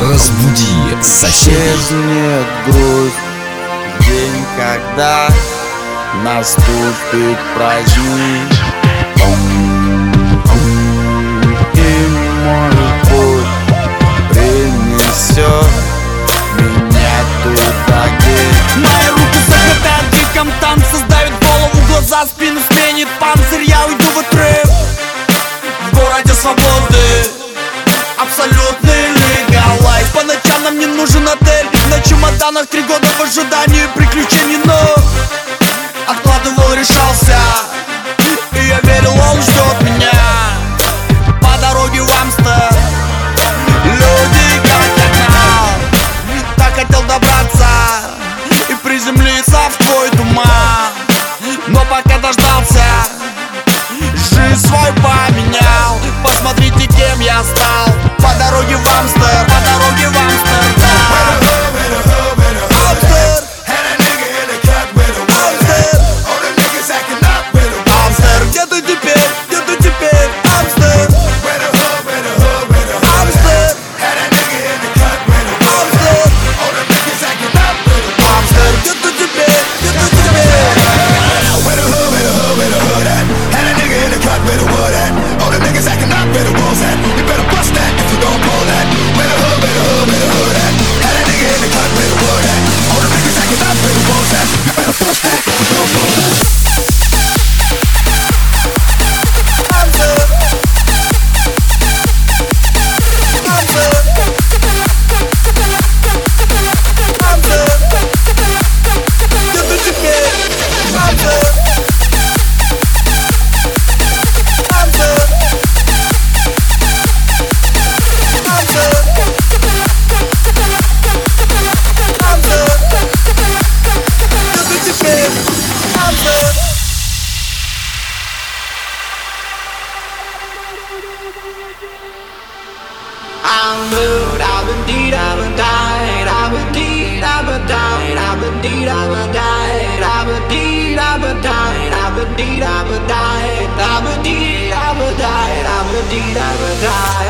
Разбуди соседей. Грусть день, когда наступит праздник Чемоданах три I'm moved, I've been deed, I've been died, I've been deed, I've been died, I've been deed, I've been died, I've been deed, I've been died, I've been deed, I've been died, I've been deed, I've been died, I've been deed, I've been died.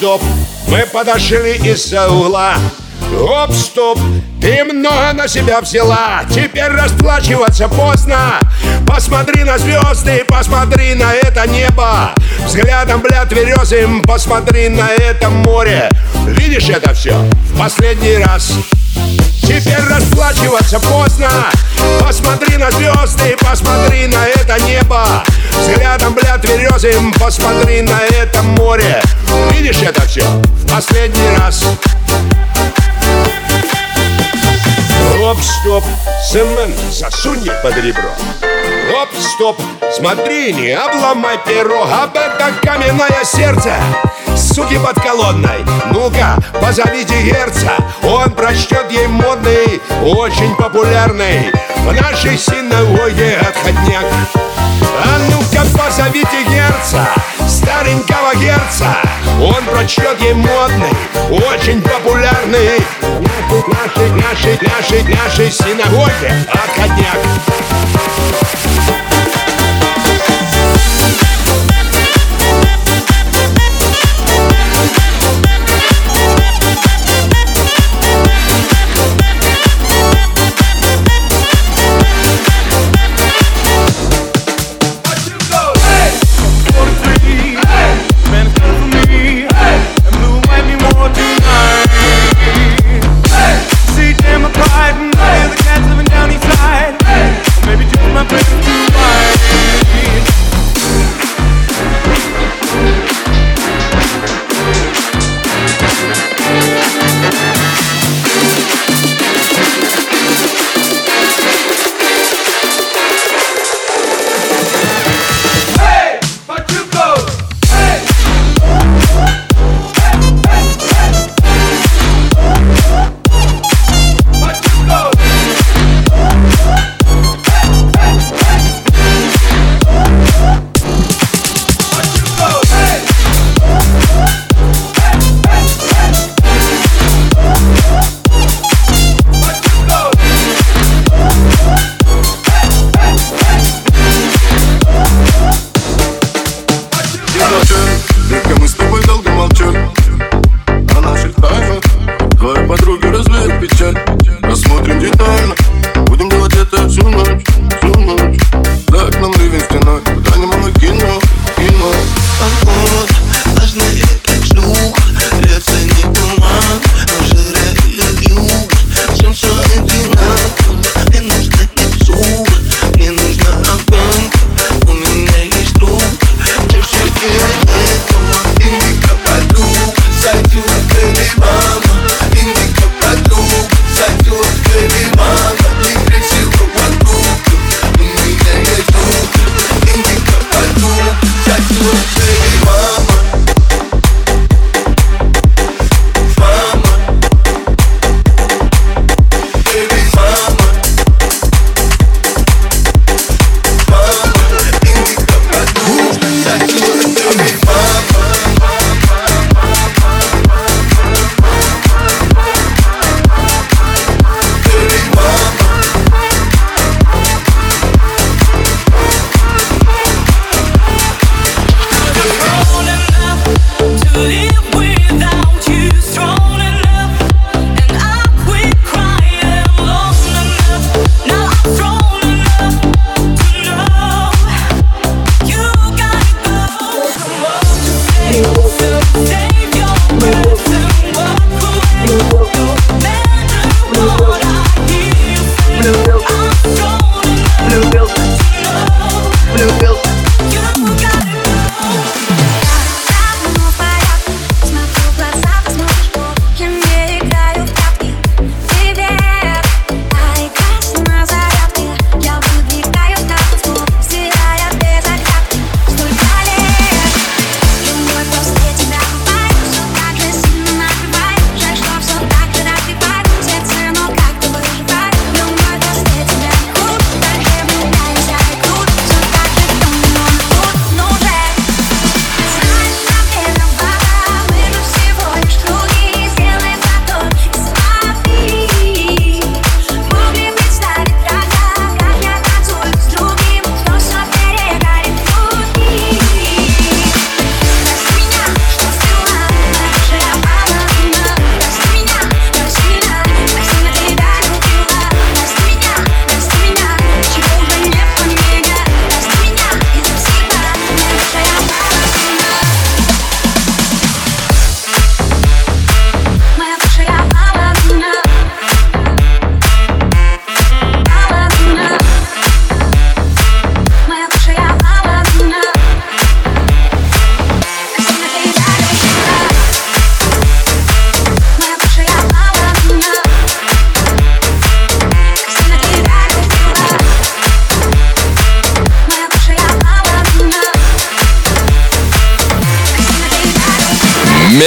стоп. Мы подошли из-за угла. Оп, стоп, ты много на себя взяла. Теперь расплачиваться поздно. Посмотри на звезды, посмотри на это небо. Взглядом, бля, тверезым Посмотри на это море. Видишь это все? В последний раз? Теперь расплачиваться поздно. Посмотри на звезды, посмотри на это небо Взглядом, бля, тверезым Посмотри на это море. Видишь это все? В последний раз. Оп, стоп, Сэмэн, засунь под ребро. Оп, стоп, смотри, не обломай перо Об это каменное сердце Суки подколодной Ну-ка, позовите герца. Он прочтет ей модный Очень популярный. В нашей синагоге отходняк А ну-ка, позовите герца Старенького герца. Он прочтет ей модный Очень популярный. В нашей, нашей, нашей, нашей синагоге Отходняк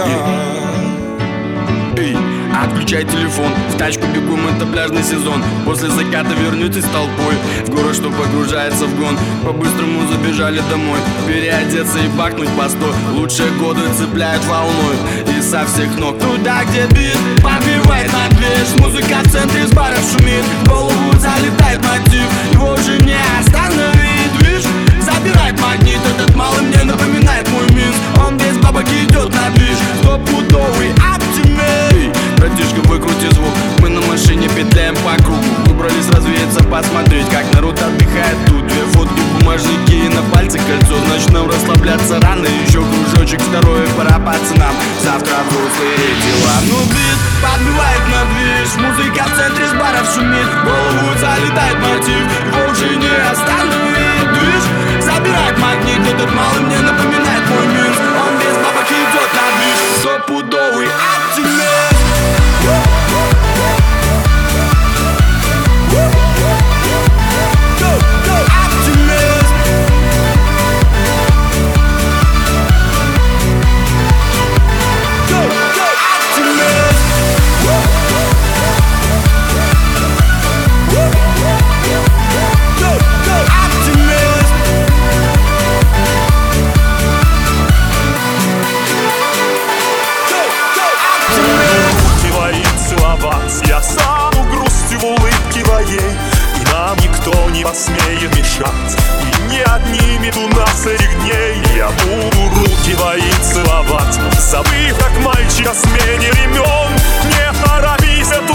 Start. Эй, отключай телефон, в тачку бегом, это пляжный сезон. После заката вернетесь толпой В город, что погружается в гон. По-быстрому забежали домой Переодеться и бахнуть по сто. Лучшие годы цепляют волной И со всех ног. Туда, где бит, подбивает на движ Музыка в центре с баров шумит В голову залетает мотив. Его уже не магнит, этот малый мне напоминает мой минс Он без бабок идет на движ Стопудовый оптимист. Братишка, выкрути звук. Мы на машине петляем по кругу. Выбрались развеяться, посмотреть Как народ отдыхает. Тут Две фотки, бумажники и на пальце кольцо. Значит расслабляться рано Еще кружочек второй, пора пацанам. Завтра взрослые дела. Ну бит подбивает на движ. Музыка в центре с баров шумит. В голову залетает мотив. Его уже не остановить Забирает магнит Этот малый не посмеет мешать. И не отнимет у нас этих дней. Я буду руки твои целовать. Забыв, как мальчик о смене времен Не торопись эту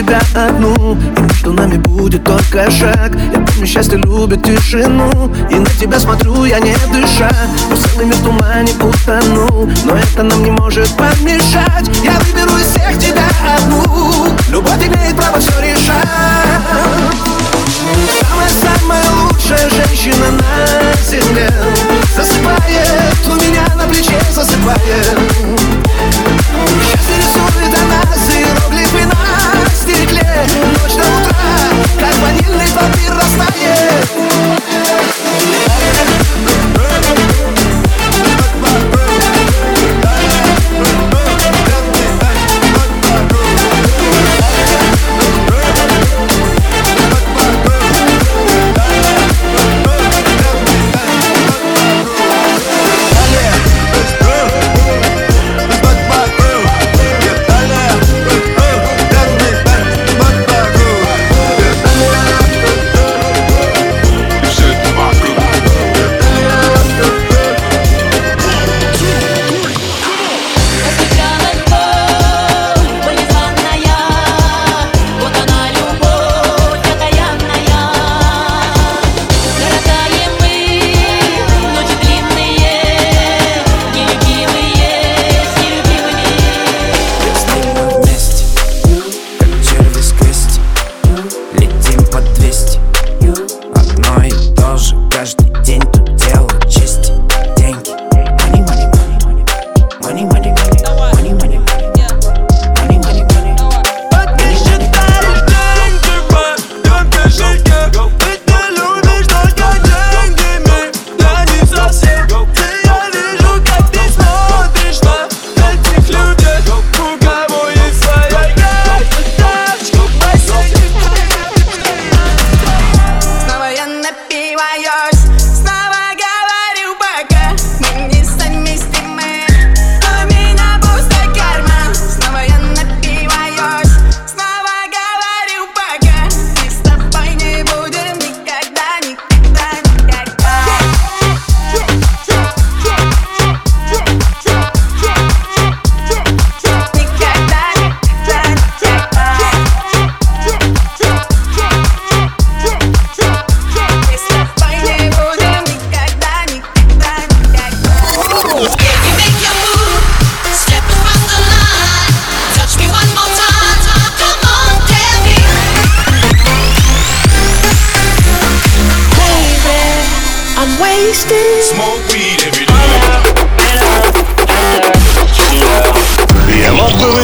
тебя одну И между нами будет только шаг. Я помню, счастье любит тишину И на тебя смотрю, я не дыша. Но целый мир в тумане утонул Но это нам не может помешать. Я выберу из всех тебя одну. Любовь имеет право все решать. Самая-самая лучшая женщина на земле. Засыпает у меня на плече засыпает. Счастье рисует она Ночь до утра, как ванильный вампир растает